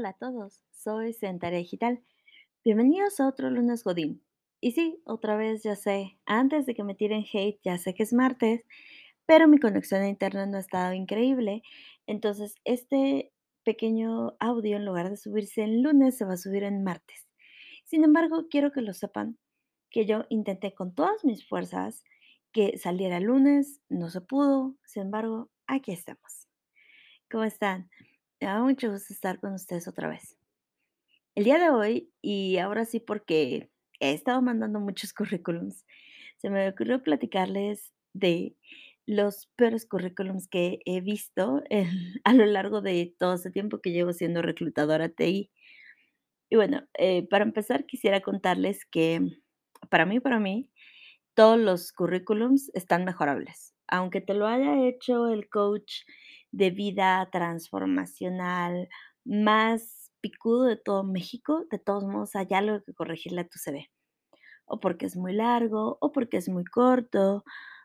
Hola a todos, soy Sentaria Digital. Bienvenidos a otro lunes Godín. Y sí, otra vez ya sé, antes de que me tiren hate, ya sé que es martes, pero mi conexión a internet no ha estado increíble. Entonces, este pequeño audio, en lugar de subirse en lunes, se va a subir en martes. Sin embargo, quiero que lo sepan, que yo intenté con todas mis fuerzas que saliera lunes, no se pudo, sin embargo, aquí estamos. ¿Cómo están? Me da mucho gusto estar con ustedes otra vez. El día de hoy, y ahora sí porque he estado mandando muchos currículums, se me ocurrió platicarles de los peores currículums que he visto a lo largo de todo ese tiempo que llevo siendo reclutadora TI. Y bueno, eh, para empezar quisiera contarles que para mí, para mí, todos los currículums están mejorables. Aunque te lo haya hecho el coach de vida transformacional más picudo de todo México, de todos modos hay algo que corregirle a tu CV. O porque es muy largo, o porque es muy corto,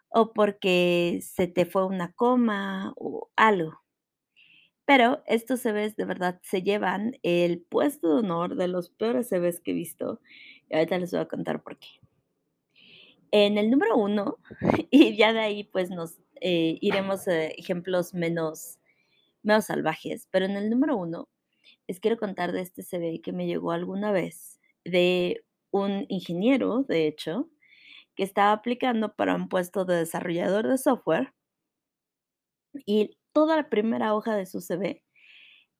o porque se te fue una coma, o algo. Pero estos CVs de verdad se llevan el puesto de honor de los peores CVs que he visto. Y ahorita les voy a contar por qué. En el número uno, y ya de ahí pues nos eh, iremos a ejemplos menos, menos salvajes, pero en el número uno les quiero contar de este CV que me llegó alguna vez de un ingeniero, de hecho, que estaba aplicando para un puesto de desarrollador de software y toda la primera hoja de su CV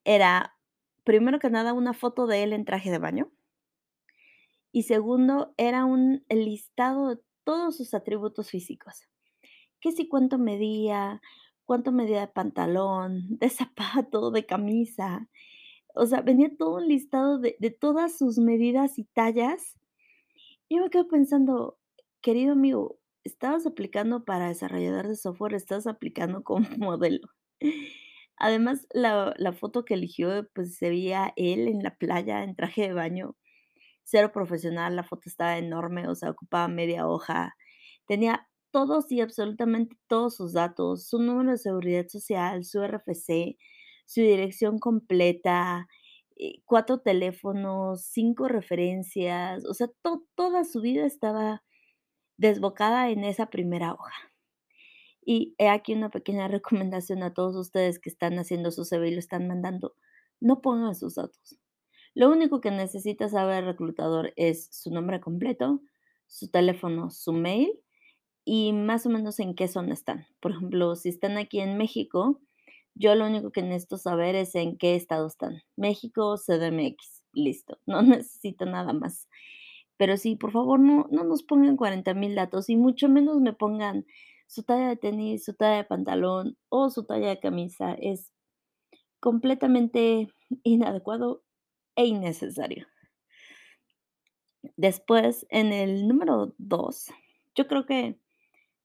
era, primero que nada, una foto de él en traje de baño y segundo, era un listado de todos sus atributos físicos. Que si cuánto medía, cuánto medía de pantalón, de zapato, de camisa. O sea, venía todo un listado de, todas sus medidas y tallas. Yo me quedo pensando, querido amigo, estabas aplicando para desarrollador de software, estás aplicando como modelo. Además, la, la foto que eligió, pues se veía él en la playa en traje de baño, cero profesional, la foto estaba enorme, o sea, ocupaba media hoja. Tenía todos y absolutamente todos sus datos, su número de seguridad social, su RFC, su dirección completa, eh, 4 teléfonos, 5 referencias, o sea, to toda su vida estaba desbocada en esa primera hoja. Y he aquí una pequeña recomendación a todos ustedes que están haciendo su CV y lo están mandando, no pongan sus datos. Lo único que necesita saber el reclutador es su nombre completo, su teléfono, su mail y más o menos en qué zona están. Por ejemplo, si están aquí en México, yo lo único que necesito saber es en qué estado están. México, CDMX, listo. No necesito nada más. Pero sí, por favor, no, no nos pongan 40 mil datos y mucho menos me pongan su talla de tenis, su talla de pantalón o su talla de camisa. Es completamente inadecuado e innecesario. Después, en el número 2, yo creo que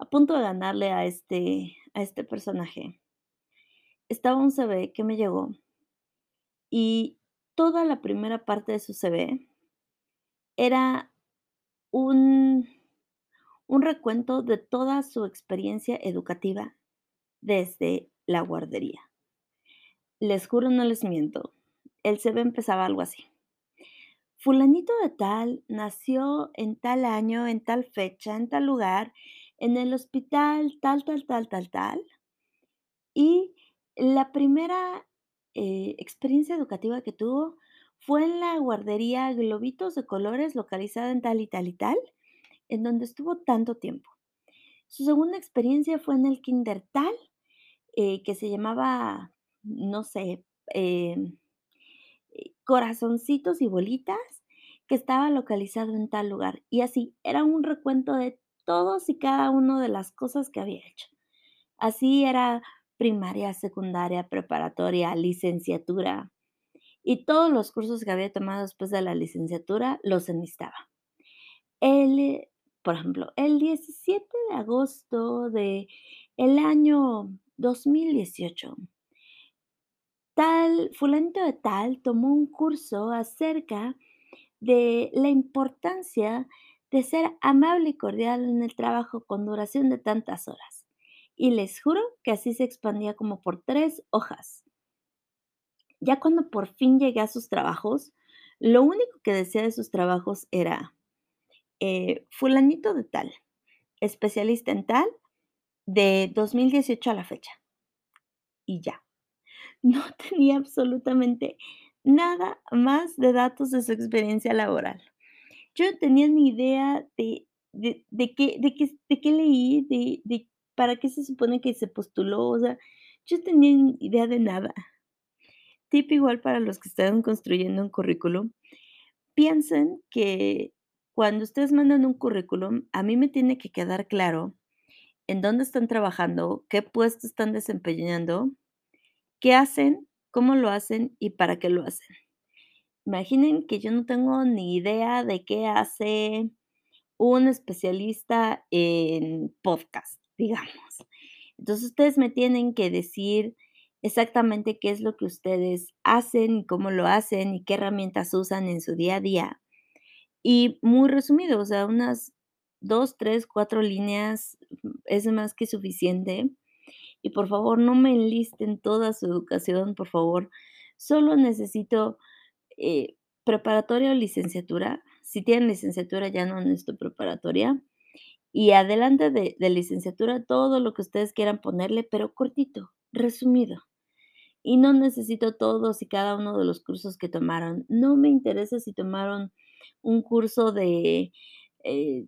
a punto de ganarle a este, a este personaje, estaba un CV que me llegó y toda la primera parte de su CV era un, un recuento de toda su experiencia educativa desde la guardería. Les juro, no les miento, el CV empezaba algo así. Fulanito de tal nació en tal año, en tal fecha, en tal lugar, en el hospital tal, tal, tal, tal, tal. Y la primera, eh, experiencia educativa que tuvo fue en la guardería Globitos de Colores, localizada en tal y tal y tal, en donde estuvo tanto tiempo. Su segunda experiencia fue en el kinder tal, eh, que se llamaba, no sé, em, eh, Corazoncitos y Bolitas, que estaba localizado en tal lugar. Y así, era un recuento de todos y cada uno de las cosas que había hecho. Así era primaria, secundaria, preparatoria, licenciatura y todos los cursos que había tomado después de la licenciatura los enlistaba. El, por ejemplo, el 17 de agosto de el año 2018, tal fulanito de tal tomó un curso acerca de la importancia de ser amable y cordial en el trabajo con duración de tantas horas. Y les juro que así se expandía como por tres hojas. Ya cuando por fin llegué a sus trabajos, lo único que decía de sus trabajos era, eh, fulanito de tal, especialista en tal, de 2018 a la fecha. Y ya. No tenía absolutamente nada más de datos de su experiencia laboral. Yo no tenía ni idea de de de qué de qué de qué leí, de de para qué se supone que se postuló, o sea, yo no tenía ni idea de nada. Tip igual para los que están construyendo un currículum, piensen que cuando ustedes mandan un currículum, a mí me tiene que quedar claro en dónde están trabajando, qué puesto están desempeñando, qué hacen, cómo lo hacen y para qué lo hacen. Imaginen que yo no tengo ni idea de qué hace un especialista en podcast, digamos. Entonces, ustedes me tienen que decir exactamente qué es lo que ustedes hacen y cómo lo hacen y qué herramientas usan en su día a día. Y muy resumido, o sea, unas 2, 3, 4 líneas es más que suficiente. Y por favor, no me enlisten toda su educación, por favor. Solo necesito eh, preparatoria o licenciatura. Si tienen licenciatura, ya no necesito preparatoria. Y adelante de, licenciatura, todo lo que ustedes quieran ponerle, pero cortito, resumido. Y no necesito todos y cada uno de los cursos que tomaron. No me interesa si tomaron un curso de eh,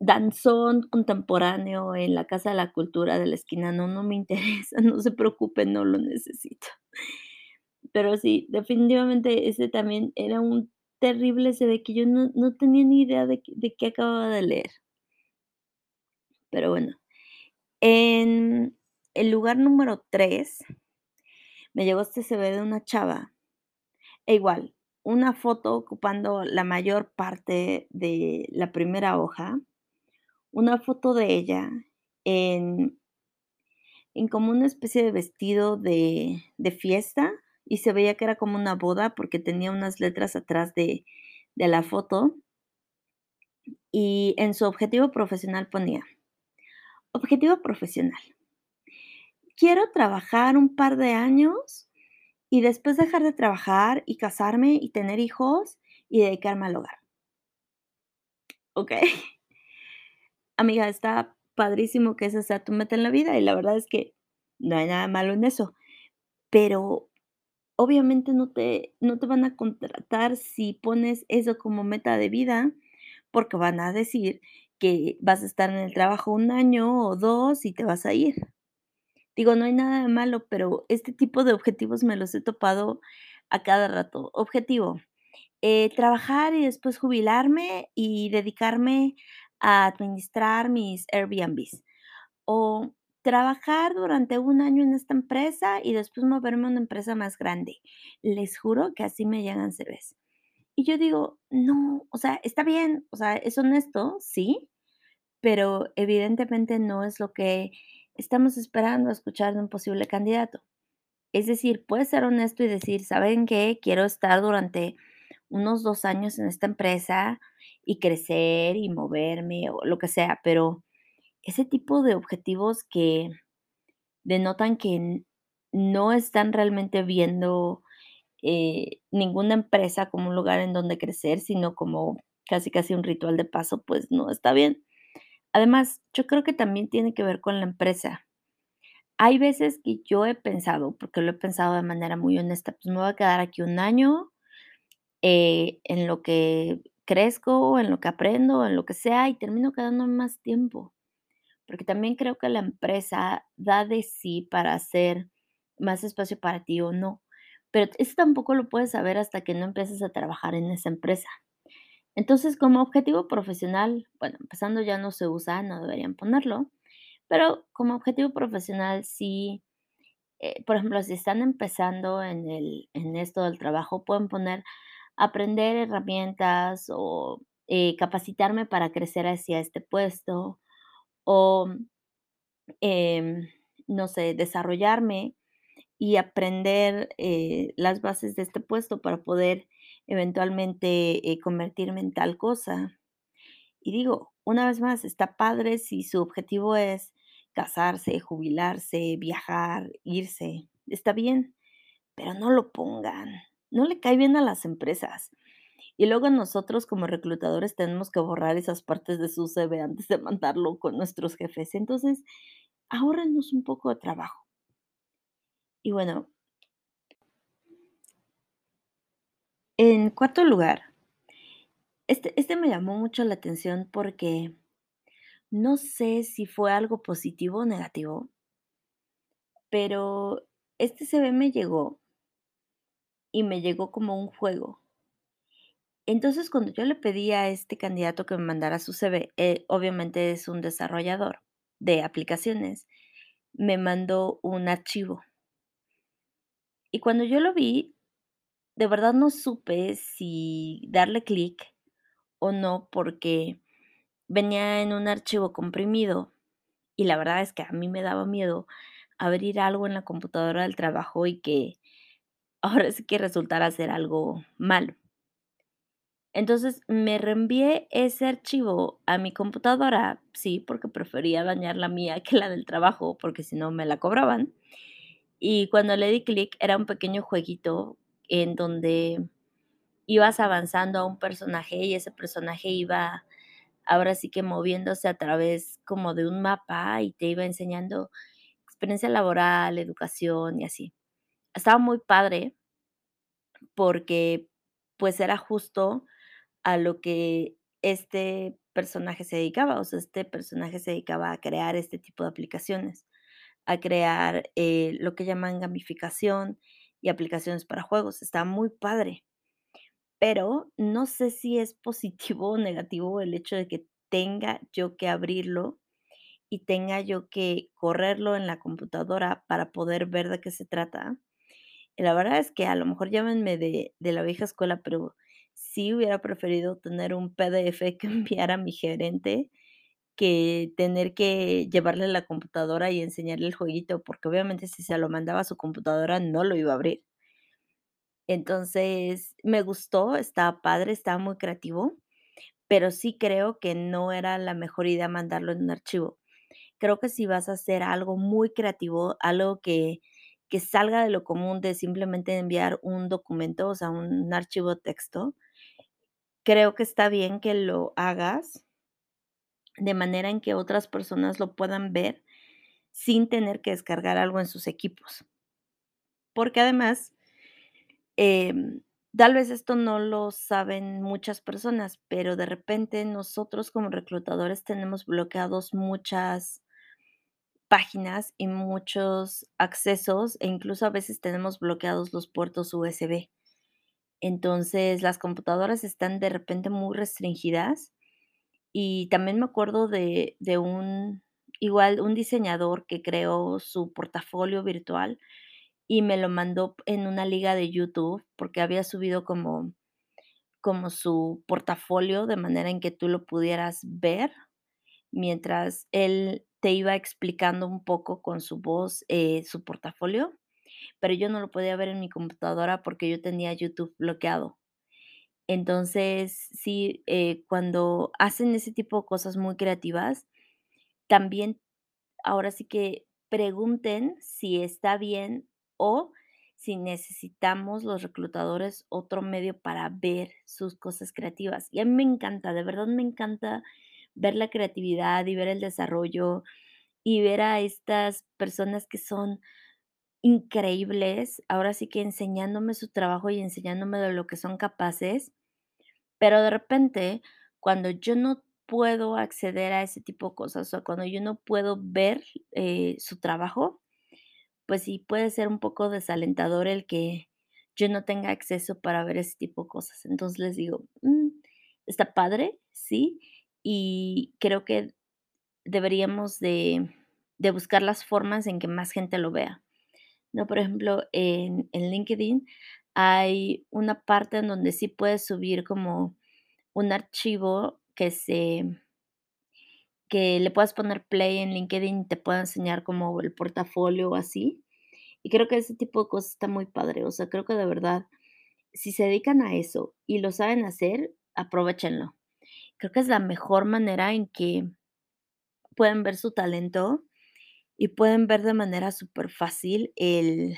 danzón contemporáneo en la Casa de la Cultura de la esquina. No, no me interesa, no se preocupen, no lo necesito. Pero sí, definitivamente ese también era un terrible CV que yo no, no tenía ni idea de, de qué acababa de leer. Pero bueno, en el lugar número 3 me llegó este CV de una chava E igual, una foto ocupando la mayor parte de la primera hoja, una foto de ella en en como una especie de vestido de de fiesta, y se veía que era como una boda, porque tenía unas letras atrás de de la foto, y en su objetivo profesional ponía: "Objetivo profesional, quiero trabajar un par de años y después dejar de trabajar y casarme y tener hijos y dedicarme al hogar". ¿Okey? Amiga, está padrísimo que esa sea tu meta en la vida, y la verdad es que no hay nada malo en eso, pero obviamente no te no te van a contratar si pones eso como meta de vida, porque van a decir que vas a estar en el trabajo un año o 2 y te vas a ir. Digo, no hay nada de malo, pero este tipo de objetivos me los he topado a cada rato. Objetivo, eh, trabajar y después jubilarme y dedicarme a administrar mis Airbnbs. O trabajar durante un año en esta empresa y después moverme a una empresa más grande. Les juro que así me llegan CVs. Y yo digo, no, o sea, está bien, o sea, es honesto, sí, pero evidentemente no es lo que estamos esperando escuchar de un posible candidato. Es decir, puedes ser honesto y decir, ¿saben qué? Quiero estar durante unos 2 años en esta empresa y crecer y moverme o lo que sea, pero ese tipo de objetivos que denotan que no están realmente viendo, eh, ninguna empresa como un lugar en donde crecer, sino como casi, casi un ritual de paso, pues no está bien. Además, yo creo que también tiene que ver con la empresa. Hay veces que yo he pensado, porque lo he pensado de manera muy honesta, pues me voy a quedar aquí un año, eh, en lo que crezco, en lo que aprendo, en lo que sea, y termino quedándome más tiempo, porque también creo que la empresa da de sí para hacer más espacio para ti o no, pero eso tampoco lo puedes saber hasta que no empieces a trabajar en esa empresa. Entonces, como objetivo profesional, bueno, empezando ya no se usa, no deberían ponerlo, pero como objetivo profesional sí, eh, por ejemplo, si están empezando en el en esto del trabajo, pueden poner aprender herramientas o, eh, capacitarme para crecer hacia este puesto o, em, no sé, desarrollarme y aprender, eh, las bases de este puesto para poder eventualmente, eh, convertirme en tal cosa. Y digo, una vez más, está padre si su objetivo es casarse, jubilarse, viajar, irse, está bien, pero no lo pongan. No le cae bien a las empresas. Y luego nosotros como reclutadores tenemos que borrar esas partes de su CV antes de mandarlo con nuestros jefes. Entonces, ahórrenos un poco de trabajo. Y bueno, en cuarto lugar, este, este me llamó mucho la atención porque no sé si fue algo positivo o negativo, pero este CV me llegó y me llegó como un juego. Entonces, cuando yo le pedí a este candidato que me mandara su CV, obviamente es un desarrollador de aplicaciones, me mandó un archivo. Y cuando yo lo vi, de verdad no supe si darle clic o no, porque venía en un archivo comprimido y la verdad es que a mí me daba miedo abrir algo en la computadora del trabajo y que ahora sí que resultara ser algo malo. Entonces me reenvié ese archivo a mi computadora, sí, porque prefería dañar la mía que la del trabajo, porque si no me la cobraban. Y cuando le di clic era un pequeño jueguito en donde ibas avanzando a un personaje y ese personaje iba ahora sí que moviéndose a través como de un mapa y te iba enseñando experiencia laboral, educación y así. Estaba muy padre porque pues era justo a lo que este personaje se dedicaba, o sea, este personaje se dedicaba a crear este tipo de aplicaciones, a crear eh, lo que llaman gamificación y aplicaciones para juegos. Está muy padre, pero no sé si es positivo o negativo el hecho de que tenga yo que abrirlo y tenga yo que correrlo en la computadora para poder ver de qué se trata. La verdad es que a lo mejor llámenme de, de la vieja escuela, pero sí hubiera preferido tener un PDF que enviara a mi gerente que tener que llevarle la computadora y enseñarle el jueguito, porque obviamente si se lo mandaba a su computadora no lo iba a abrir. Entonces, me gustó, estaba padre, estaba muy creativo, pero sí creo que no era la mejor idea mandarlo en un archivo. Creo que si vas a hacer algo muy creativo, algo que, que salga de lo común de simplemente enviar un documento, o sea, un archivo texto, creo que está bien que lo hagas de manera en que otras personas lo puedan ver sin tener que descargar algo en sus equipos. Porque además, em, tal vez esto no lo saben muchas personas, pero de repente nosotros como reclutadores tenemos bloqueados muchas páginas y muchos accesos e incluso a veces tenemos bloqueados los puertos USB. Entonces, las computadoras están de repente muy restringidas y también me acuerdo de de un igual, un diseñador que creó su portafolio virtual y me lo mandó en una liga de YouTube, porque había subido como como su portafolio de manera en que tú lo pudieras ver mientras él te iba explicando un poco con su voz, eh, su portafolio, pero yo no lo podía ver en mi computadora porque yo tenía YouTube bloqueado. Entonces, sí, eh, cuando hacen ese tipo de cosas muy creativas, también ahora sí que pregunten si está bien o si necesitamos los reclutadores otro medio para ver sus cosas creativas. Y a mí me encanta, de verdad me encanta ver la creatividad y ver el desarrollo y ver a estas personas que son increíbles, ahora sí que enseñándome su trabajo y enseñándome de lo que son capaces, pero de repente, cuando yo no puedo acceder a ese tipo de cosas, o cuando yo no puedo ver, eh, su trabajo, pues sí puede ser un poco desalentador el que yo no tenga acceso para ver ese tipo de cosas. Entonces les digo, mm, está padre, sí, y creo que deberíamos de de buscar las formas en que más gente lo vea. ¿No? Por ejemplo, en, LinkedIn hay una parte en donde sí puedes subir como un archivo que se que le puedas poner play en LinkedIn y te pueda enseñar como el portafolio o así. Y creo que ese tipo de cosas está muy padre. O sea, creo que de verdad, si se dedican a eso y lo saben hacer, aprovechenlo. Creo que es la mejor manera en que pueden ver su talento y pueden ver de manera súper fácil el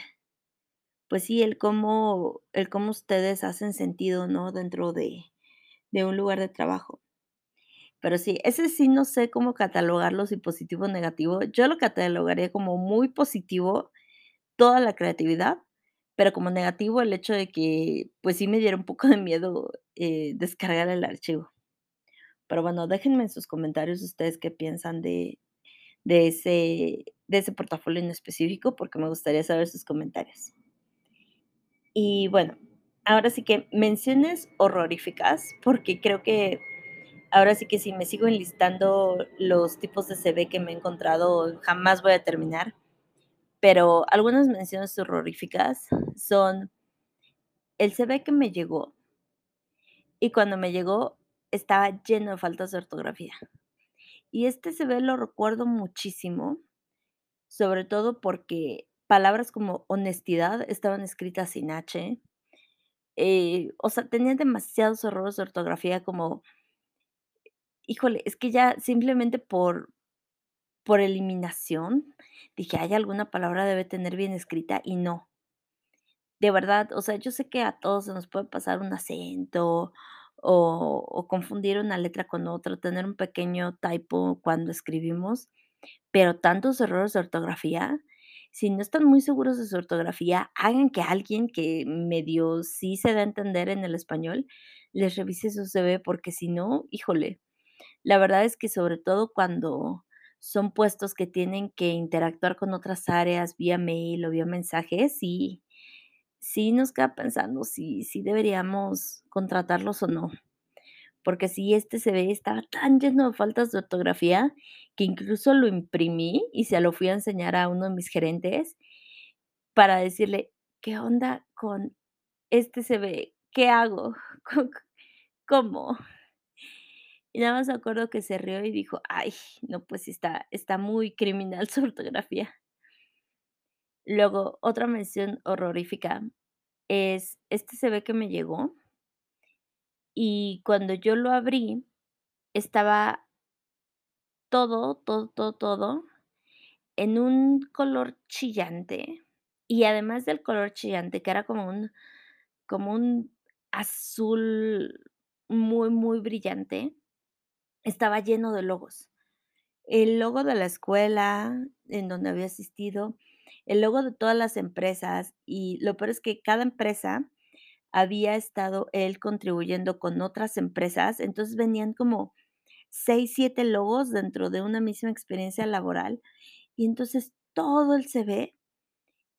pues sí, el cómo el cómo ustedes hacen sentido, ¿no?, dentro de de un lugar de trabajo. Pero sí, ese sí no sé cómo catalogarlo, si positivo o negativo. Yo lo catalogaría como muy positivo toda la creatividad, pero como negativo el hecho de que, pues, sí me diera un poco de miedo, eh, descargar el archivo. Pero bueno, déjenme en sus comentarios ustedes qué piensan de de ese de ese portafolio en específico, porque me gustaría saber sus comentarios. Y bueno, ahora sí que menciones horroríficas, porque creo que ahora sí que si me sigo enlistando los tipos de CV que me he encontrado, jamás voy a terminar. Pero algunas menciones horroríficas son el CV que me llegó y cuando me llegó estaba lleno de faltas de ortografía. Y este CV lo recuerdo muchísimo, sobre todo porque palabras como honestidad estaban escritas sin H, eh, o sea, tenían demasiados errores de ortografía como híjole, es que ya simplemente por por eliminación dije: "Hay alguna palabra debe tener bien escrita", y no. De verdad, o sea, yo sé que a todos se nos puede pasar un acento o confundir una letra con otra, tener un pequeño typo cuando escribimos, pero tantos errores de ortografía, si no están muy seguros de su ortografía, hagan que alguien que medio sí se da a entender en el español, les revise su CV, porque si no, híjole, la verdad es que sobre todo cuando son puestos que tienen que interactuar con otras áreas vía mail o vía mensajes, sí sí nos queda pensando si si deberíamos contratarlos o no. Porque sí, este CV estaba tan lleno de faltas de ortografía que incluso lo imprimí y se lo fui a enseñar a uno de mis gerentes para decirle: "¿Qué onda con este CV? ¿Qué hago? ¿Co cómo?". Y nada más acuerdo que se rió y dijo: "Ay, no, pues está está muy criminal su ortografía". Luego, otra mención horrorífica es este CV que me llegó y cuando yo lo abrí, estaba todo, todo, todo, todo en un color chillante, y además del color chillante, que era como un como un azul muy, muy brillante, estaba lleno de logos. El logo de la escuela en donde había asistido, el logo de todas las empresas, y lo peor es que cada empresa había estado él contribuyendo con otras empresas, entonces venían como 6, 7 logos dentro de una misma experiencia laboral, y entonces todo el CV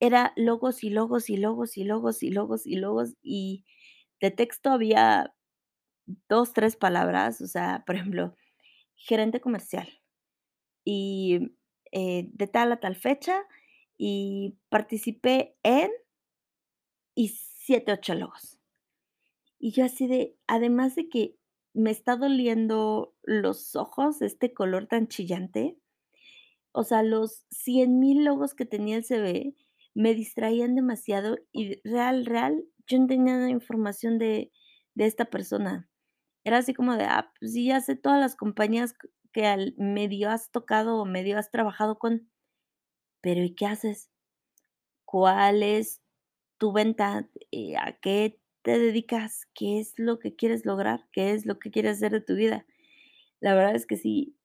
era logos, y logos, y logos, y logos, y logos, y logos, y de texto había 2, 3 palabras, o sea, por ejemplo, gerente comercial, y, eh, de tal a tal fecha, y participé en y 7, 8 logos. Y yo así de, además de que me está doliendo los ojos, este color tan chillante, o sea, los 100,000 logos que tenía el CV me distraían demasiado y real, real, yo no tenía información de de esta persona. Era así como de: "Ah, pues sí, ya sé todas las compañías que al medio has tocado o medio has trabajado con". Pero, ¿y qué haces? ¿Cuál es tu venta? Eh, ¿a qué te dedicas? ¿Qué es lo que quieres lograr? ¿Qué es lo que quieres hacer de tu vida? La verdad es que sí.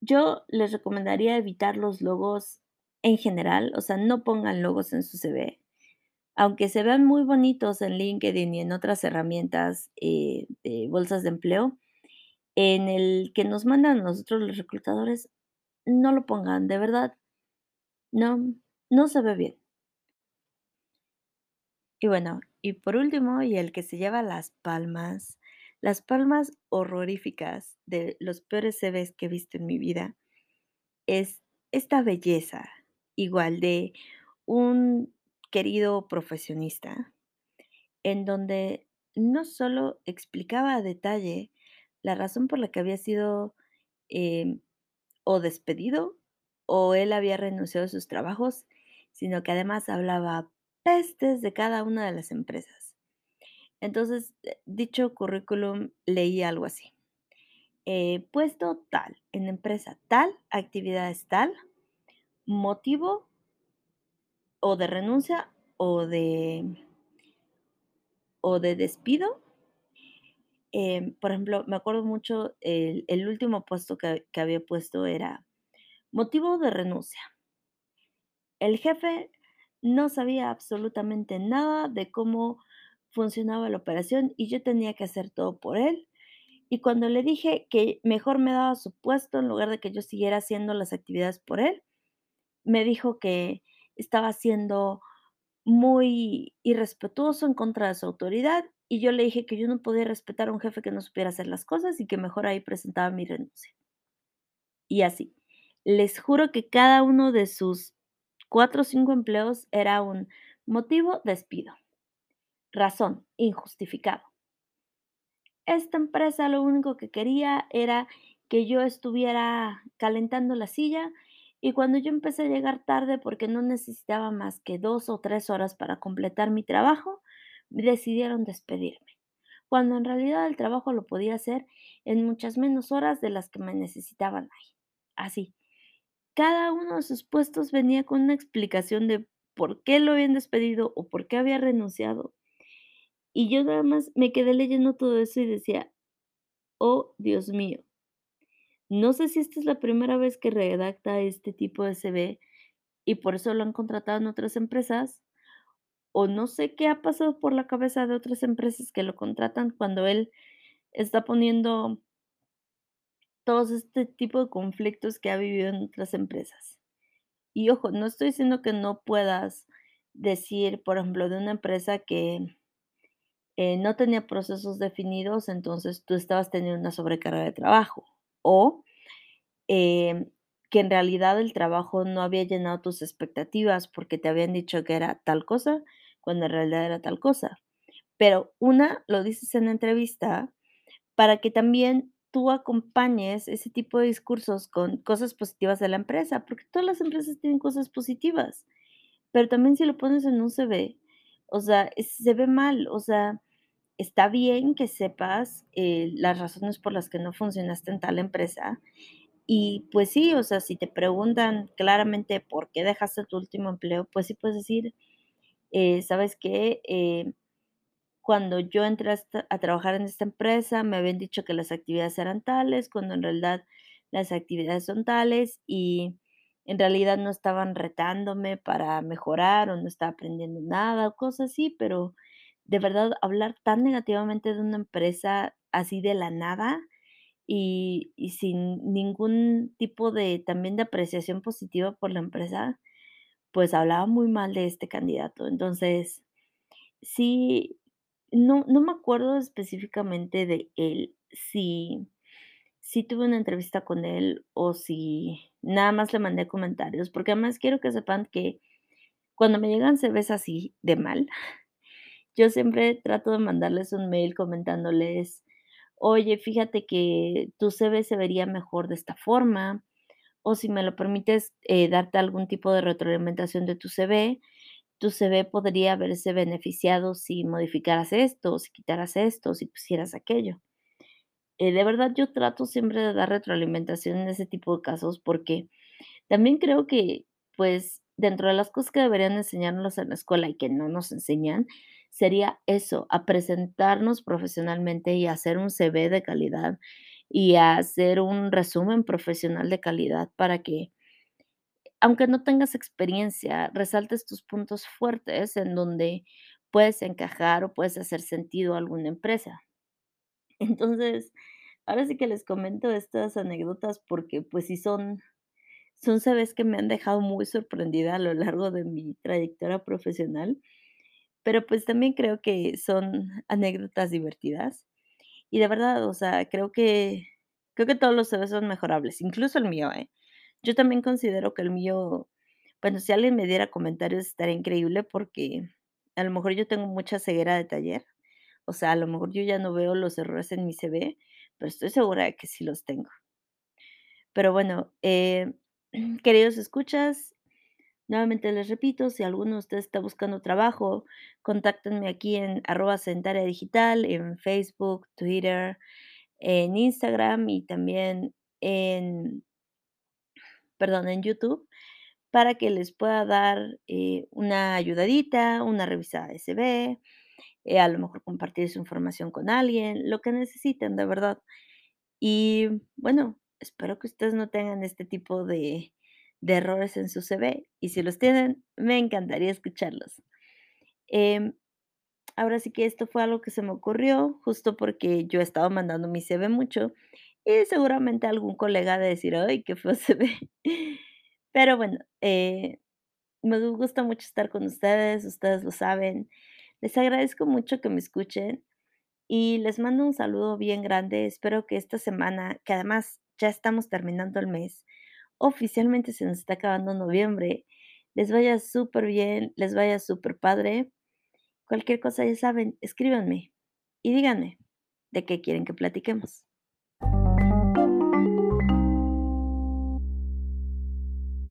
Yo les recomendaría evitar los logos en general, o sea, no pongan logos en su CV. Aunque se vean muy bonitos en LinkedIn y en otras herramientas, eh, de bolsas de empleo, en el que nos mandan nosotros los reclutadores, no lo pongan, de verdad, no, no se ve bien. Y bueno, y por último, y el que se lleva las palmas, las palmas horroríficas de los peores CVs que he visto en mi vida, es esta belleza, igual de un querido profesionista, en donde no solo explicaba a detalle la razón por la que había sido, em, o despedido, o él había renunciado a sus trabajos, sino que además hablaba pestes de cada una de las empresas. Entonces, eh, dicho currículum leía algo así, eh, puesto tal, en empresa tal, actividades tal, motivo o de renuncia o de o de despido. Em, por ejemplo, me acuerdo mucho el último puesto que había puesto era motivo de renuncia. El jefe no sabía absolutamente nada de cómo funcionaba la operación y yo tenía que hacer todo por él. Y cuando le dije que mejor me daba su puesto en lugar de que yo siguiera haciendo las actividades por él, me dijo que estaba siendo muy irrespetuoso en contra de su autoridad y yo le dije que yo no podía respetar a un jefe que no supiera hacer las cosas y que mejor ahí presentaba mi renuncia. Y así. Les juro que cada uno de sus 4 o 5 empleos era un motivo, despido. Razón, injustificado. Esta empresa lo único que quería era que yo estuviera calentando la silla y cuando yo empecé a llegar tarde porque no necesitaba más que 2 o 3 horas para completar mi trabajo, decidieron despedirme, cuando en realidad el trabajo lo podía hacer en muchas menos horas de las que me necesitaban ahí. Así, cada uno de sus puestos venía con una explicación de por qué lo habían despedido o por qué había renunciado. Y yo nada más me quedé leyendo todo eso y decía: "Oh, Dios mío". No sé si esta es la primera vez que redacta este tipo de CV y por eso lo han contratado en otras empresas, o no sé qué ha pasado por la cabeza de otras empresas que lo contratan cuando él está poniendo todos este tipo de conflictos que ha vivido en otras empresas. Y ojo, no estoy diciendo que no puedas decir, por ejemplo, de una empresa que, eh, no tenía procesos definidos, entonces tú estabas teniendo una sobrecarga de trabajo, o, em, que en realidad el trabajo no había llenado tus expectativas porque te habían dicho que era tal cosa, cuando en realidad era tal cosa. Pero una, lo dices en la entrevista para que también tú acompañes ese tipo de discursos con cosas positivas de la empresa, porque todas las empresas tienen cosas positivas, pero también si lo pones en un CV, o sea, se ve mal, o sea, está bien que sepas, eh, las razones por las que no funcionaste en tal empresa, y pues sí, o sea, si te preguntan claramente por qué dejaste tu último empleo, pues sí puedes decir, eh, ¿sabes qué? Eh, cuando yo entré a trabajar en esta empresa, me habían dicho que las actividades eran tales, cuando en realidad las actividades son tales, y en realidad no estaban retándome para mejorar, o no estaba aprendiendo nada, o cosas así, pero de verdad hablar tan negativamente de una empresa así de la nada, y y sin ningún tipo de también de apreciación positiva por la empresa, pues hablaba muy mal de este candidato. Entonces, sí, no no me acuerdo específicamente de él, si si tuve una entrevista con él o si nada más le mandé comentarios, porque además quiero que sepan que cuando me llegan CVs así de mal, yo siempre trato de mandarles un mail comentándoles: "Oye, fíjate que tu CV se vería mejor de esta forma, o si me lo permites, eh, darte algún tipo de retroalimentación de tu CV, tu CV podría verse beneficiado si modificaras esto, si quitaras esto, si pusieras aquello". Eh, de verdad, yo trato siempre de dar retroalimentación en ese tipo de casos, porque también creo que, pues, dentro de las cosas que deberían enseñarnos en la escuela y que no nos enseñan, sería eso, a presentarnos profesionalmente y hacer un CV de calidad, y hacer un resumen profesional de calidad para que aunque no tengas experiencia, resaltes tus puntos fuertes en donde puedes encajar o puedes hacer sentido a alguna empresa. Entonces, ahora sí que les comento estas anécdotas porque, pues sí son son CVs que me han dejado muy sorprendida a lo largo de mi trayectoria profesional, pero, pues, también creo que son anécdotas divertidas. Y de verdad, o sea, creo que creo que todos los CVs son mejorables, incluso el mío, ¿eh? Yo también considero que el mío, bueno, si alguien me diera comentarios estaría increíble porque a lo mejor yo tengo mucha ceguera de taller, o sea, a lo mejor yo ya no veo los errores en mi CV, pero estoy segura de que sí los tengo. Pero bueno, eh, queridos escuchas, nuevamente les repito, si alguno de ustedes está buscando trabajo, contáctenme aquí en arroba digital, en Facebook, Twitter, en Instagram y también en perdón, en YouTube, para que les pueda dar, eh, una ayudadita, una revisada de CV, eh, a lo mejor compartir su información con alguien, lo que necesiten, de verdad. Y bueno, espero que ustedes no tengan este tipo de errores en su CV, y si los tienen, me encantaría escucharlos. Em, ahora sí que esto fue algo que se me ocurrió, justo porque yo he estado mandando mi CV mucho, y seguramente algún colega de decir: "Ay, qué feo se ve". Pero bueno, eh, me gusta mucho estar con ustedes, ustedes lo saben. Les agradezco mucho que me escuchen y les mando un saludo bien grande. Espero que esta semana, que además ya estamos terminando el mes, oficialmente se nos está acabando noviembre, les vaya súper bien, les vaya súper padre. Cualquier cosa, ya saben, escríbanme y díganme de qué quieren que platiquemos.